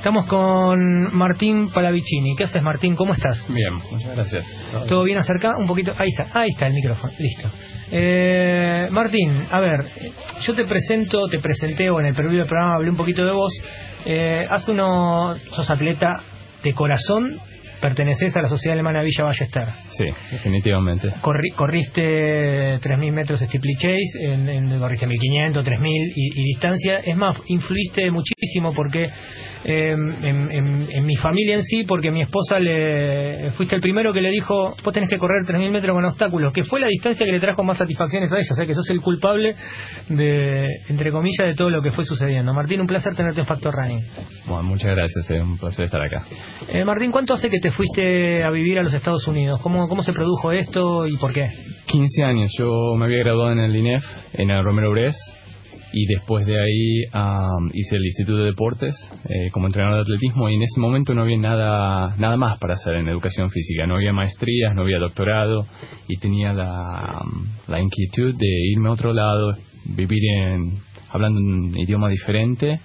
Estamos con Martín Palavicini. ¿Qué haces, Martín? ¿Cómo estás? Bien, muchas gracias. ¿Todo bien acerca? Un poquito. Ahí está, ahí está el micrófono. Listo. Eh, Martín, a ver, yo te presento, te presenté, o en el previo del programa hablé un poquito de vos. Eh, hace uno, sos atleta de corazón, perteneces a la Sociedad Alemana Villa Ballester. Sí, definitivamente. corriste 3.000 metros steeplechase, en, en, corriste 1.500, 3.000 y, y distancia. Es más, influiste muchísimo porque eh, en, en, mi familia en sí, porque mi esposa le fuiste el primero que le dijo, vos tenés que correr 3.000 metros con obstáculos, que fue la distancia que le trajo más satisfacciones a ella, o sea que sos el culpable de, entre comillas, de todo lo que fue sucediendo. Martín, un placer tenerte en Factor Running. Bueno, muchas gracias, es un placer estar acá. Eh, Martín, ¿cuánto hace que te fuiste a vivir a los Estados Unidos? ¿Cómo, ¿Cómo se produjo esto y por qué? 15 años, yo me había graduado en el INEF, en el Romero Bres, y después de ahí um, hice el Instituto de Deportes eh, como entrenador de atletismo y en ese momento no había nada, nada más para hacer en educación física, no había maestrías, no había doctorado y tenía la, la inquietud de irme a otro lado, vivir en, hablando un idioma diferente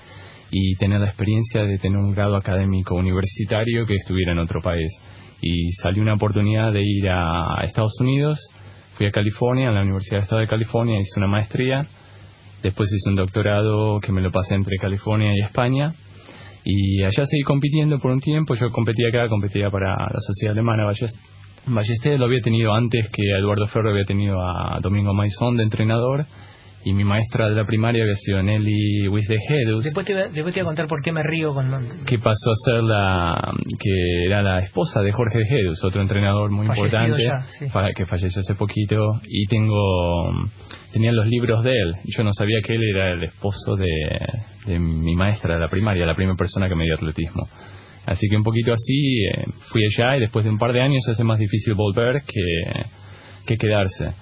y tener la experiencia de tener un grado académico universitario que estuviera en otro país. Y salió una oportunidad de ir a Estados Unidos, fui a California, a la Universidad de Estado de California, hice una maestría Después hice un doctorado que me lo pasé entre California y España. Y allá seguí compitiendo por un tiempo. Yo competía acá, competía para la Sociedad Alemana Ballester. Lo había tenido antes que Eduardo Ferro había tenido a Domingo Maizón de entrenador y mi maestra de la primaria había sido Nelly Wisdehedus. Después te, después te voy a contar por qué me río con... Que pasó a ser la... que era la esposa de Jorge Hedus, otro entrenador muy importante, que falleció hace poquito, y tengo... tenía los libros de él. Yo no sabía que él era el esposo de, de mi maestra de la primaria, la primera persona que me dio atletismo. Así que un poquito así eh, fui allá y después de un par de años hace más difícil volver que, que quedarse.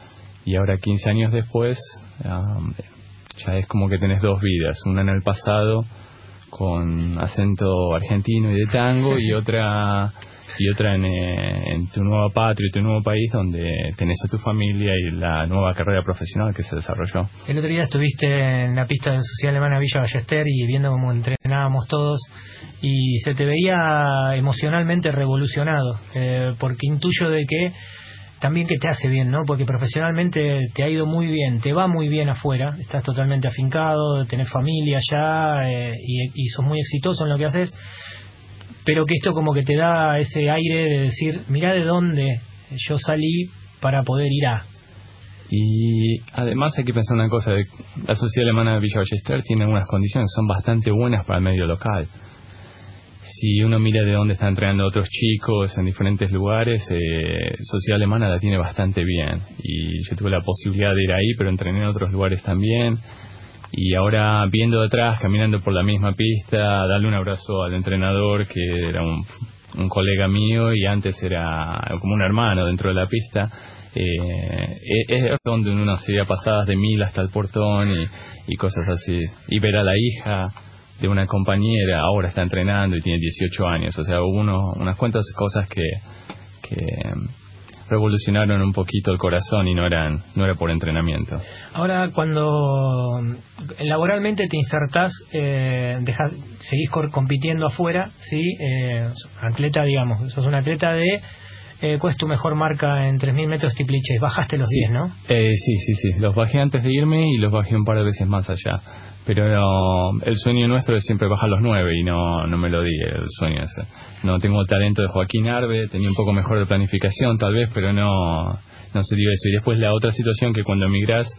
Y ahora 15 años después ya es como que tenés dos vidas, una en el pasado con acento argentino y de tango y otra y otra en, eh, en, tu nueva patria y tu nuevo país donde tenés a tu familia y la nueva carrera profesional que se desarrolló. El otro día estuviste en la pista de Sociedad Alemana Villa Ballester y viendo cómo entrenábamos todos y se te veía emocionalmente revolucionado eh, porque intuyo de que también que te hace bien, ¿no? Porque profesionalmente te ha ido muy bien, te va muy bien afuera, estás totalmente afincado, tenés familia ya eh, y, sos muy exitoso en lo que haces, pero que esto como que te da ese aire de decir, mira de dónde yo salí para poder ir a. Y además hay que pensar una cosa, la sociedad alemana de Villa Ballester tiene unas condiciones, son bastante buenas para el medio local si uno mira de dónde están entrenando otros chicos en diferentes lugares, eh, Sociedad Alemana la tiene bastante bien. Y yo tuve la posibilidad de ir ahí, pero entrené en otros lugares también. Y ahora viendo de atrás, caminando por la misma pista, darle un abrazo al entrenador, que era un, colega mío y antes era como un hermano dentro de la pista. Eh, es donde uno hacía pasadas de mil hasta el portón y cosas así. Y ver a la hija de una compañera, ahora está entrenando y tiene 18 años. O sea, hubo uno, unas cuantas cosas que, que em, revolucionaron un poquito el corazón y no eran no era por entrenamiento. Ahora, cuando laboralmente te insertás, eh, seguís compitiendo afuera, ¿sí? Eh, atleta, digamos, sos un atleta de... Eh, ¿Cuál es tu mejor marca en 3.000 metros tripliches? Bajaste los 10, ¿no? Eh, sí, sí, sí. Los bajé antes de irme y los bajé un par de veces más allá pero el sueño nuestro es siempre bajar los nueve y no, no me lo di el sueño ese. No tengo el talento de Joaquín Arbe, tenía un poco mejor de planificación tal vez, pero no, no se dio eso. Y después la otra situación que cuando emigras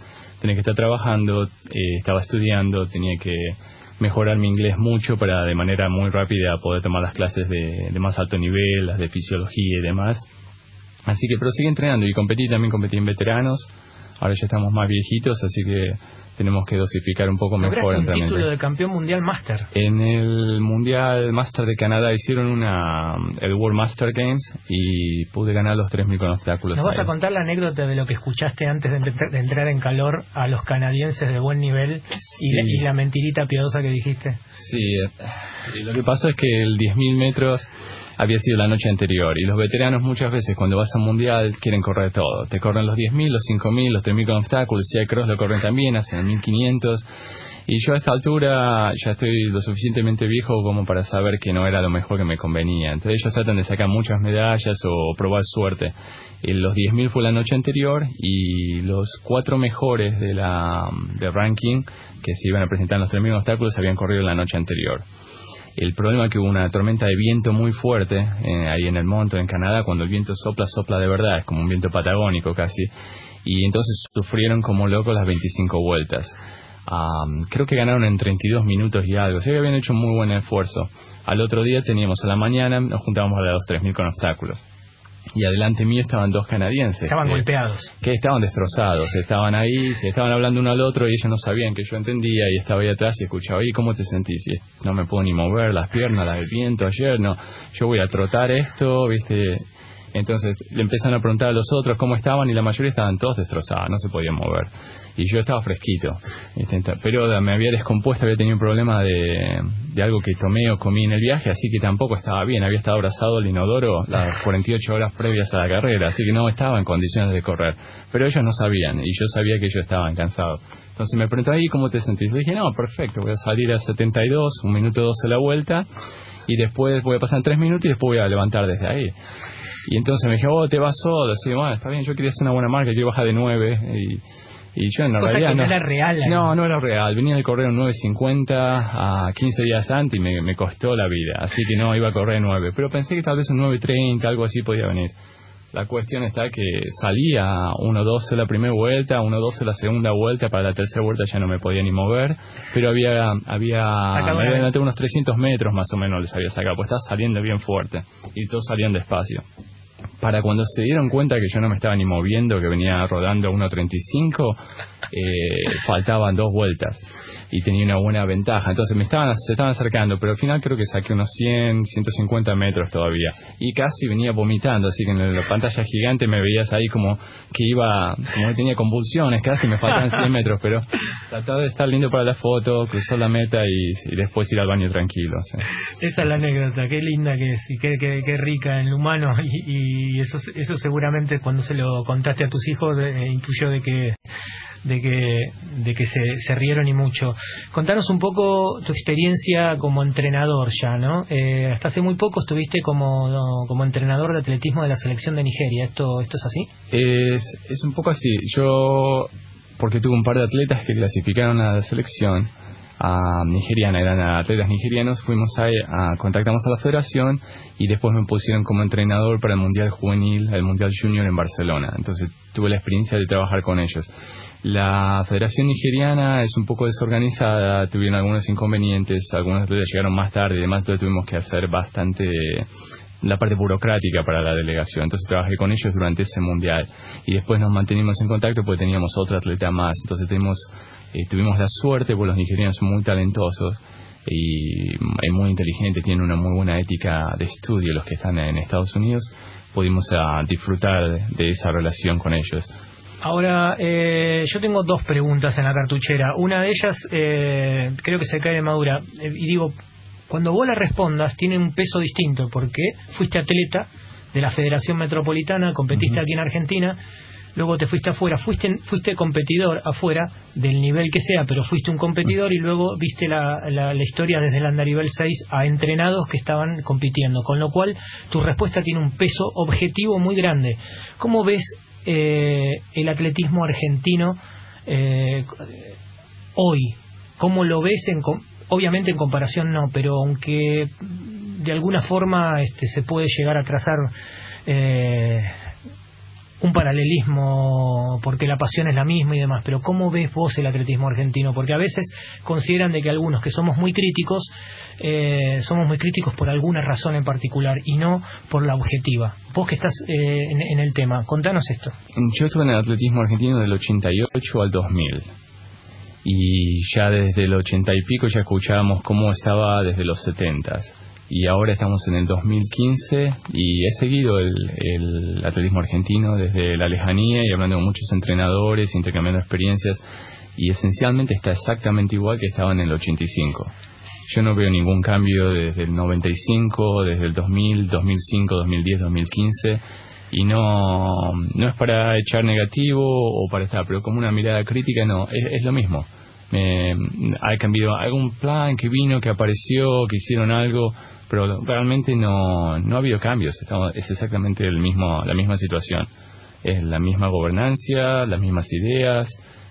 tenés que estar trabajando, eh, estaba estudiando, tenía que mejorar mi inglés mucho para de manera muy rápida poder tomar las clases de, de más alto nivel, las de fisiología y demás. Así que, pero sigue entrenando y competí, también competí en veteranos. Ahora ya estamos más viejitos, así que tenemos que dosificar un poco mejor el título de campeón mundial Master. En el Mundial Master de Canadá hicieron una el World Master Games y pude ganar los 3.000 con obstáculos. ¿Nos vas a contar la anécdota de lo que escuchaste antes de, entrar en calor a los canadienses de buen nivel y, la, mentirita piadosa que dijiste? Sí, eh, lo que pasó es que el 10.000 metros había sido la noche anterior. Y los veteranos muchas veces cuando vas a un mundial quieren correr todo. Te corren los 10.000, los 5.000, los 3.000 con obstáculos, si hay cross lo corren también, hacen en 1500. Y yo a esta altura ya estoy lo suficientemente viejo como para saber que no era lo mejor que me convenía. Entonces ellos tratan de sacar muchas medallas o probar suerte. los 10.000 fue la noche anterior y los cuatro mejores de la de ranking que se iban a presentar en los 3.000 obstáculos habían corrido la noche anterior. El problema es que hubo una tormenta de viento muy fuerte eh, ahí en el monte, en Canadá, cuando el viento sopla, sopla de verdad, es como un viento patagónico casi, y entonces sufrieron como locos las 25 vueltas creo que ganaron en 32 minutos y algo. O sea que habían hecho un muy buen esfuerzo. Al otro día teníamos a la mañana, nos juntábamos a los 3.000 con obstáculos. Y adelante mío estaban dos canadienses. Estaban golpeados. Que estaban destrozados. Estaban ahí, se estaban hablando uno al otro y ellos no sabían que yo entendía. Y estaba ahí atrás y escuchaba, oye, ¿cómo te sentís? Y no me puedo ni mover las piernas, las del viento ayer. No, yo voy a trotar esto, ¿viste? Entonces le empezaron a preguntar a los otros cómo estaban y la mayoría estaban todos destrozados, no se podían mover. Y yo estaba fresquito. Pero me había descompuesto, había tenido un problema de, de algo que tomé o comí en el viaje, así que tampoco estaba bien. Había estado abrazado al inodoro las 48 horas previas a la carrera, así que no estaba en condiciones de correr. Pero ellos no sabían y yo sabía que ellos estaban cansados. Entonces me preguntó ahí cómo te sentís. Le dije, no, perfecto, voy a salir a 72, un minuto 12 la vuelta y después voy a pasar en 3 minutos y después voy a levantar desde ahí. Y entonces me dije, oh, te vas solo. Así, bueno, está bien, yo quería hacer una buena marca, quiero bajar de 9. Y, y yo en la realidad. no, era real. No, no era real. Venía de correr un 9.50 a 15 días antes y me, me costó la vida. Así que no iba a correr 9. Pero pensé que tal vez un 9.30, algo así podía venir. La cuestión está que salía 1.12 la primera vuelta, 1.12 la segunda vuelta, para la tercera vuelta ya no me podía ni mover, pero había, había, me unos 300 metros más o menos les había sacado, pues estaba saliendo bien fuerte y todos salían despacio para cuando se dieron cuenta que yo no me estaba ni moviendo, que venía rodando 1.35, eh, faltaban dos vueltas y tenía una buena ventaja. Entonces me estaban, se estaban acercando, pero al final creo que saqué unos 100, 150 metros todavía. Y casi venía vomitando, así que en la pantalla gigante me veías ahí como que iba, como que tenía convulsiones, casi me faltaban 100 metros, pero trataba de estar lindo para la foto, cruzar la meta y, después ir al baño tranquilo. Esa es la anécdota, qué linda que es y qué, qué, rica en el humano y, eso, eso seguramente cuando se lo contaste a tus hijos eh, intuyó de que de que, de que se, se, rieron y mucho. Contanos un poco tu experiencia como entrenador ya, ¿no? Eh, hasta hace muy poco estuviste como, como entrenador de atletismo de la selección de Nigeria. ¿Esto, esto es así? Es, es un poco así. Yo, porque tuve un par de atletas que clasificaron a la selección a nigeriana, eran atletas nigerianos, fuimos a, a, contactamos a la federación y después me pusieron como entrenador para el Mundial Juvenil, el Mundial Junior en Barcelona. Entonces tuve la experiencia de trabajar con ellos. La Federación Nigeriana es un poco desorganizada, tuvieron algunos inconvenientes, algunos atletas llegaron más tarde y demás, entonces tuvimos que hacer bastante la parte burocrática para la delegación. Entonces trabajé con ellos durante ese mundial y después nos mantenimos en contacto porque teníamos otro atleta más. Entonces tuvimos, eh, tuvimos la suerte, porque los nigerianos son muy talentosos y, muy inteligentes, tienen una muy buena ética de estudio los que están en Estados Unidos. Pudimos ah, disfrutar de esa relación con ellos. Ahora, eh, yo tengo dos preguntas en la cartuchera. Una de ellas eh, creo que se cae de madura. Eh, y digo, cuando vos la respondas, tiene un peso distinto, porque fuiste atleta de la Federación Metropolitana, competiste aquí en Argentina, luego te fuiste afuera, fuiste, fuiste competidor afuera, del nivel que sea, pero fuiste un competidor y luego viste la, la, la historia desde el andarivel 6 a entrenados que estaban compitiendo, con lo cual tu respuesta tiene un peso objetivo muy grande. ¿Cómo ves eh, el atletismo argentino eh, hoy? ¿Cómo lo ves? En, obviamente en comparación no, pero aunque de alguna forma este, se puede llegar a trazar eh, un paralelismo porque la pasión es la misma y demás, pero ¿cómo ves vos el atletismo argentino? Porque a veces consideran de que algunos que somos muy críticos, eh, somos muy críticos por alguna razón en particular y no por la objetiva. Vos que estás eh, en, el tema, contanos esto. Yo estuve en el atletismo argentino del 88 al 2000 y ya desde el 80 y pico ya escuchábamos cómo estaba desde los 70 y ahora estamos en el 2015 y he seguido el, atletismo argentino desde la lejanía y hablando con muchos entrenadores, intercambiando experiencias y esencialmente está exactamente igual que estaba en el 85. Yo no veo ningún cambio desde el 95, desde el 2000, 2005, 2010, 2015 y no, no es para echar negativo o para estar, pero como una mirada crítica, no, es, es lo mismo. Me, ha cambiado algún plan que vino, que apareció, que hicieron algo, pero realmente no, no ha habido cambios, Estamos, es exactamente el mismo, la misma situación. Es la misma gobernancia, las mismas ideas,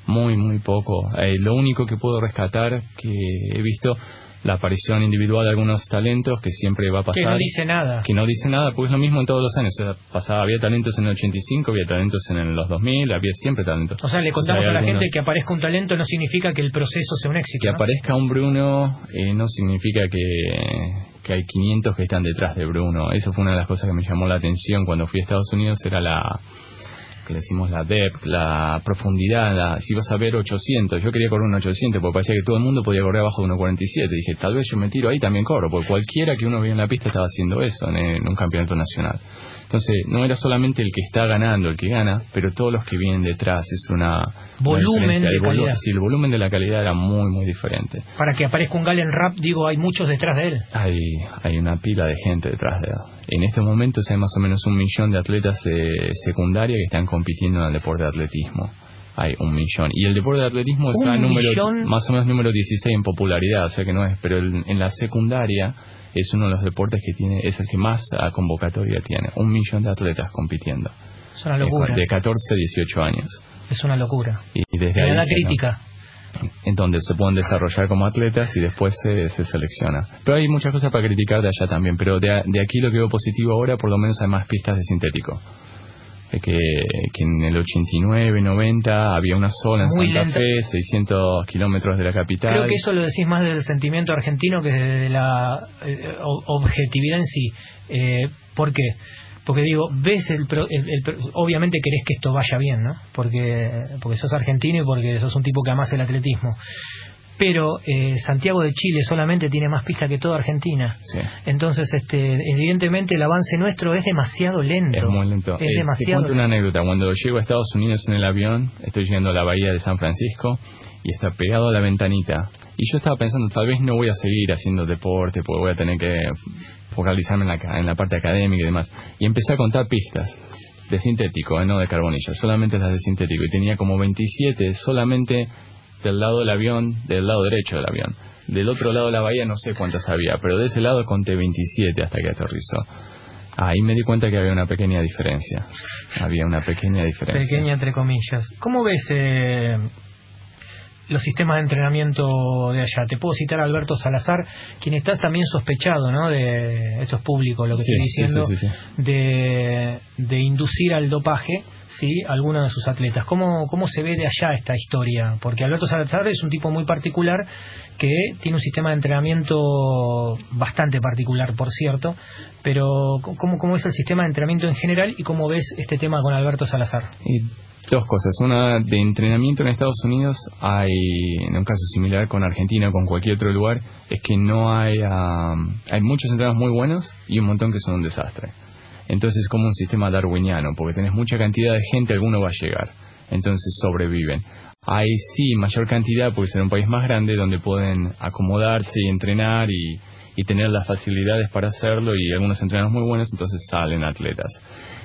muy, muy poco. Eh, lo único que puedo rescatar que he visto la aparición individual de algunos talentos que siempre va a pasar. Que no dice nada. Que no dice nada, porque es lo mismo en todos los años. pasaba, había talentos en el 85, había talentos en los 2000, había siempre talentos. O sea, le contamos a la gente que aparezca un talento no significa que el proceso sea un éxito. Que aparezca un Bruno eh, no significa que, que hay 500 que están detrás de Bruno. Eso fue una de las cosas que me llamó la atención cuando fui a Estados Unidos, era la que le decimos la depth, la profundidad, si vas a ver 800, yo quería correr un 800 porque parecía que todo el mundo podía correr abajo de 1.47, dije, tal vez yo me tiro ahí también corro, porque cualquiera que uno veía en la pista estaba haciendo eso en un campeonato nacional. Entonces, no era solamente el que está ganando el que gana, pero todos los que vienen detrás. Es una. Volumen de calidad. Sí, el volumen de la calidad era muy, muy diferente. Para que aparezca un Galen Rap, digo, hay muchos detrás de él. Hay, hay una pila de gente detrás de él. En estos momentos hay más o menos un millón de atletas de secundaria que están compitiendo en el deporte de atletismo hay un millón. Y el deporte de atletismo está en número, más o menos número 16 en popularidad, o sea que no es, pero en la secundaria es uno de los deportes que tiene, es el que más convocatoria tiene. Un millón de atletas compitiendo. Es una locura. De 14 a 18 años. Es una locura. Y, desde la crítica. En donde se pueden desarrollar como atletas y después se, se selecciona. Pero hay muchas cosas para criticar de allá también. Pero de, de aquí lo que veo positivo ahora, por lo menos hay más pistas de sintético que, que, en el 89, 90 había una sola en Santa Fe, 600 kilómetros de la capital. Creo que eso lo decís más del sentimiento argentino que de la eh, objetividad en sí. Eh, ¿Por qué? Porque digo, ves el, obviamente querés que esto vaya bien, ¿no? Porque porque sos argentino y porque sos un tipo que amas el atletismo pero eh, Santiago de Chile solamente tiene más pista que toda Argentina. Entonces, este, evidentemente el avance nuestro es demasiado lento. Es muy lento. Es eh, demasiado. Te cuento una anécdota. Cuando llego a Estados Unidos en el avión, estoy llegando a la bahía de San Francisco y está pegado a la ventanita. Y yo estaba pensando, tal vez no voy a seguir haciendo deporte, porque voy a tener que focalizarme en la, en la parte académica y demás. Y empecé a contar pistas de sintético, eh, no de carbonilla, solamente las de sintético. Y tenía como 27 solamente del lado del avión, del lado derecho del avión. Del otro lado de la bahía no sé cuántas había, pero de ese lado conté 27 hasta que aterrizó. Ahí me di cuenta que había una pequeña diferencia. Había una pequeña diferencia. Pequeña entre comillas. ¿Cómo ves eh, los sistemas de entrenamiento de allá? Te puedo citar a Alberto Salazar, quien está también sospechado, ¿no? De, esto es público lo que estoy diciendo, de, de inducir al dopaje ¿sí? algunos de sus atletas. ¿Cómo, ¿Cómo se ve de allá esta historia? Porque Alberto Salazar es un tipo muy particular que tiene un sistema de entrenamiento bastante particular, por cierto, pero ¿cómo, cómo es el sistema de entrenamiento en general y cómo ves este tema con Alberto Salazar? Y dos cosas. Una, de entrenamiento en Estados Unidos hay, en un caso similar con Argentina o con cualquier otro lugar, es que no hay, hay muchos entrenadores muy buenos y un montón que son un desastre. Entonces es como un sistema darwiniano, porque tenés mucha cantidad de gente, alguno va a llegar. Entonces sobreviven. Hay sí mayor cantidad, porque ser un país más grande, donde pueden acomodarse y entrenar y, tener las facilidades para hacerlo y algunos entrenados muy buenos, entonces salen atletas.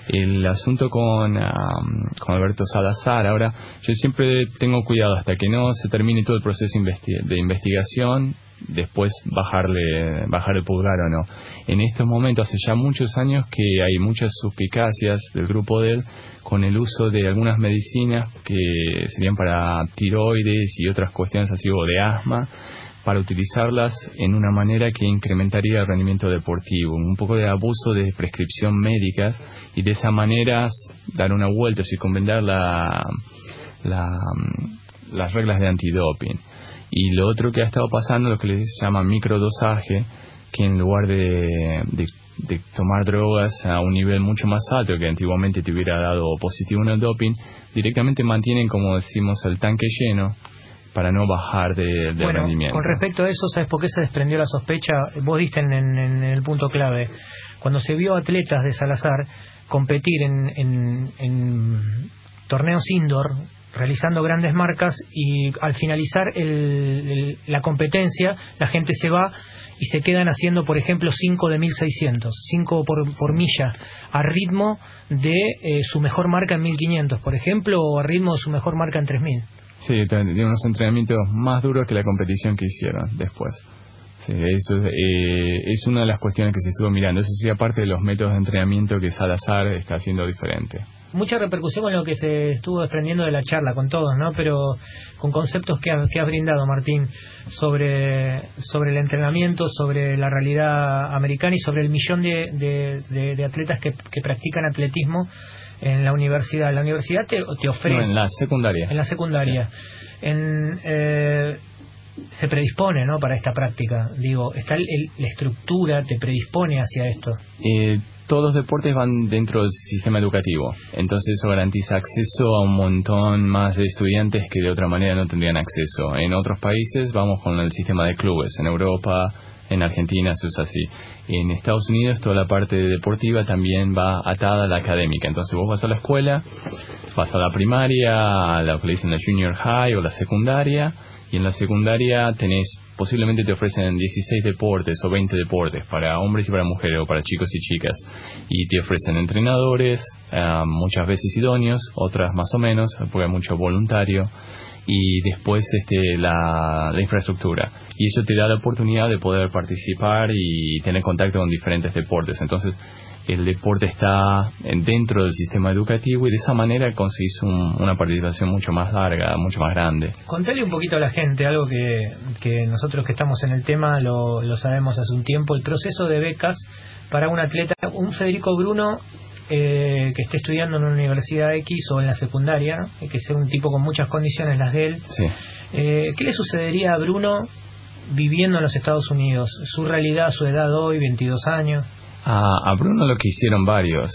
El asunto con, con Alberto Salazar, ahora yo siempre tengo cuidado hasta que no se termine todo el proceso de investigación después bajarle bajar el pulgar o no. En estos momentos, hace ya muchos años que hay muchas suspicacias del grupo de él con el uso de algunas medicinas que serían para tiroides y otras cuestiones así o de asma para utilizarlas en una manera que incrementaría el rendimiento deportivo, un poco de abuso de prescripción médicas y de esa manera dar una vuelta, circunvendar la, la, las reglas de antidoping. Y lo otro que ha estado pasando, lo que les llama microdosaje, que en lugar de, de, tomar drogas a un nivel mucho más alto que antiguamente te hubiera dado positivo en el doping, directamente mantienen, como decimos, el tanque lleno para no bajar de, de bueno, rendimiento. Con respecto a eso, ¿sabes por qué se desprendió la sospecha? Vos diste en, en, el punto clave. Cuando se vio atletas de Salazar competir en, en torneos indoor realizando grandes marcas y al finalizar la competencia la gente se va y se quedan haciendo, por ejemplo, 5 de 1600, 5 por, por milla, a ritmo de eh, su mejor marca en 1500, por ejemplo, o a ritmo de su mejor marca en 3000. Sí, tiene unos entrenamientos más duros que la competición que hicieron después. Sí, eso eh, es una de las cuestiones que se estuvo mirando. Eso sí, aparte de los métodos de entrenamiento que Salazar está haciendo diferente mucha repercusión con lo que se estuvo desprendiendo de la charla, con todos, ¿no? Pero con conceptos que, has brindado, Martín, sobre, sobre el entrenamiento, sobre la realidad americana y sobre el millón de, de, atletas que, que, practican atletismo en la universidad. La universidad te, te ofrece... en la secundaria. En la secundaria. En, eh, se predispone ¿no? para esta práctica. Digo, está la estructura, te predispone hacia esto. Eh, todos los deportes van dentro del sistema educativo, entonces eso garantiza acceso a un montón más de estudiantes que de otra manera no tendrían acceso. En otros países vamos con el sistema de clubes, en Europa, en Argentina se usa así. En Estados Unidos toda la parte deportiva también va atada a la académica, entonces vos vas a la escuela, vas a la primaria, a lo que dicen la junior high o la secundaria, y en la secundaria tenés, posiblemente te ofrecen 16 deportes o 20 deportes para hombres y para mujeres o para chicos y chicas. Y te ofrecen entrenadores, eh, muchas veces idóneos, otras más o menos, porque hay mucho voluntario. Y después este, la, la infraestructura. Y eso te da la oportunidad de poder participar y tener contacto con diferentes deportes. Entonces, el deporte está dentro del sistema educativo y de esa manera conseguís una participación mucho más larga, mucho más grande. Contale un poquito a la gente, algo que, que nosotros que estamos en el tema lo, lo, sabemos hace un tiempo, el proceso de becas para un atleta, un Federico Bruno eh, que esté estudiando en una universidad X o en la secundaria, que sea un tipo con muchas condiciones las de él. Eh, ¿Qué le sucedería a Bruno viviendo en los Estados Unidos? Su realidad, su edad hoy, 22 años. A, Bruno lo que hicieron varios.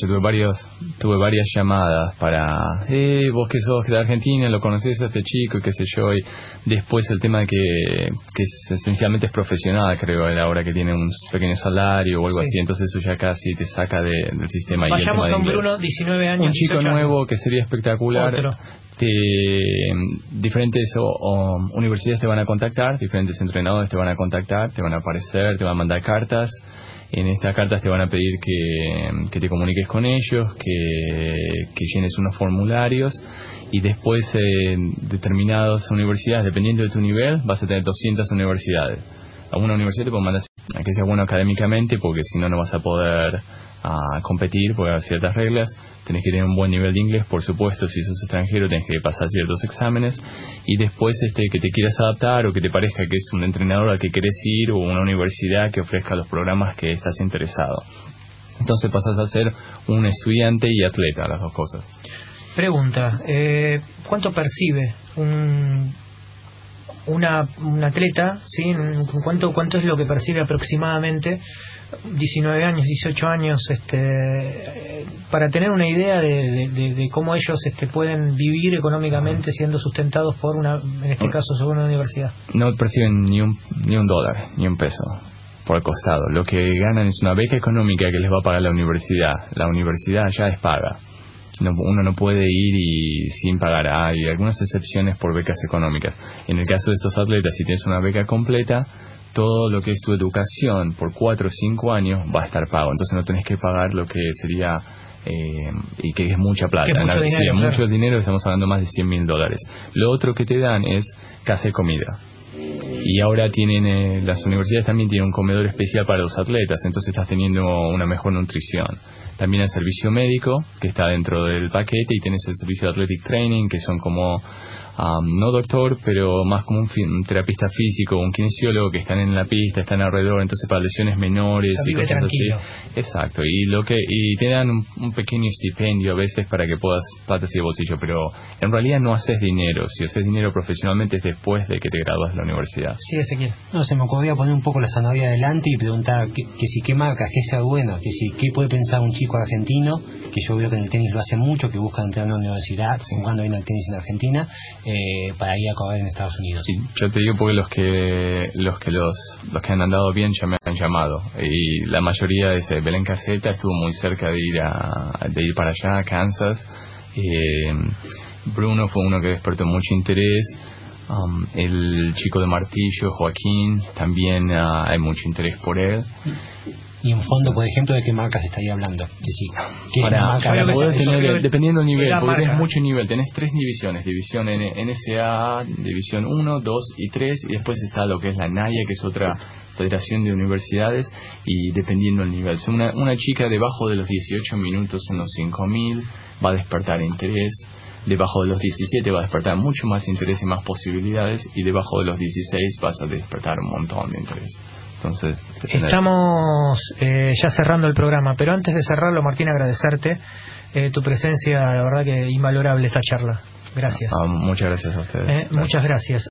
yo tuve varios, tuve varias llamadas para, eh, vos que sos de Argentina, lo conoces a este chico y qué sé yo. Y después el tema que, que esencialmente es profesional, creo, a la hora que tiene un pequeño salario o algo así. Entonces eso ya casi te saca del sistema. Vayamos a un Bruno, 19 años. Un chico nuevo que sería espectacular. diferentes universidades te van a contactar, diferentes entrenadores te van a contactar, te van a aparecer, te van a mandar cartas en estas cartas te van a pedir que, te comuniques con ellos, que, llenes unos formularios y después en determinadas universidades, dependiendo de tu nivel, vas a tener 200 universidades. A una universidad te pueden mandar a que sea bueno académicamente porque si no, no vas a poder a competir porque hay ciertas reglas. Tenés que tener un buen nivel de inglés, por supuesto, si sos extranjero tenés que pasar ciertos exámenes y después este que te quieras adaptar o que te parezca que es un entrenador al que querés ir o una universidad que ofrezca los programas que estás interesado. Entonces pasas a ser un estudiante y atleta, las dos cosas. Pregunta, eh, ¿cuánto percibe un, una, un atleta? ¿sí? ¿Cuánto, ¿Cuánto es lo que percibe aproximadamente 19 años, 18 años, este, para tener una idea de, cómo ellos este, pueden vivir económicamente siendo sustentados por una, en este caso, según una universidad. No perciben ni un, ni un dólar, ni un peso por el costado. Lo que ganan es una beca económica que les va a pagar la universidad. La universidad ya es paga. Uno no puede ir y sin pagar. Hay algunas excepciones por becas económicas. En el caso de estos atletas, si tienes una beca completa, todo lo que es tu educación por cuatro o cinco años va a estar pago. Entonces no tenés que pagar lo que sería, eh, y que es mucha plata. mucho, dinero, mucho dinero, estamos hablando más de 100 mil dólares. Lo otro que te dan es casa y comida. Y ahora tienen, eh, las universidades también tienen un comedor especial para los atletas, entonces estás teniendo una mejor nutrición. También el servicio médico, que está dentro del paquete, y tienes el servicio de athletic training, que son como no doctor, pero más como un, terapista físico, un kinesiólogo que están en la pista, están alrededor, entonces para lesiones menores y cosas así. Exacto, y lo que y te dan un, pequeño estipendio a veces para que puedas plata y de bolsillo, pero en realidad no haces dinero. Si haces dinero profesionalmente es después de que te gradúas de la universidad. Sí, Ezequiel. No, se me ocurría poner un poco la zanahoria adelante y preguntar que, si qué marcas, qué sea bueno, que si qué puede pensar un chico argentino, que yo veo que en el tenis lo hace mucho, que busca entrar en una universidad, jugando bien al tenis en Argentina, eh, para ir a correr en Estados Unidos. Sí, yo te digo porque los que los que los, los que han andado bien ya me han llamado y la mayoría ese Belén Caseta estuvo muy cerca de ir a de ir para allá a Kansas eh, Bruno fue uno que despertó mucho interés. Um, el chico de martillo, Joaquín, también uh, hay mucho interés por él. Y en fondo, por ejemplo, ¿de qué marcas estaría hablando? Que sí, ¿qué es para, marca? para poder que- tener, que- dependiendo del nivel, porque tenés mucho nivel, tenés tres divisiones, división N- NSA, división 1, 2 y 3, y después está lo que es la NAIA, que es otra federación de universidades, y dependiendo del nivel. Si una, una chica debajo de los 18 minutos en los 5000 va a despertar interés, debajo de los 17 va a despertar mucho más interés y más posibilidades, y debajo de los 16 vas a despertar un montón de interés. Entonces, Estamos eh, ya cerrando el programa, pero antes de cerrarlo, Martín, agradecerte eh, tu presencia, la verdad que invalorable esta charla. Gracias. Ah, muchas gracias a ustedes. Eh, muchas gracias.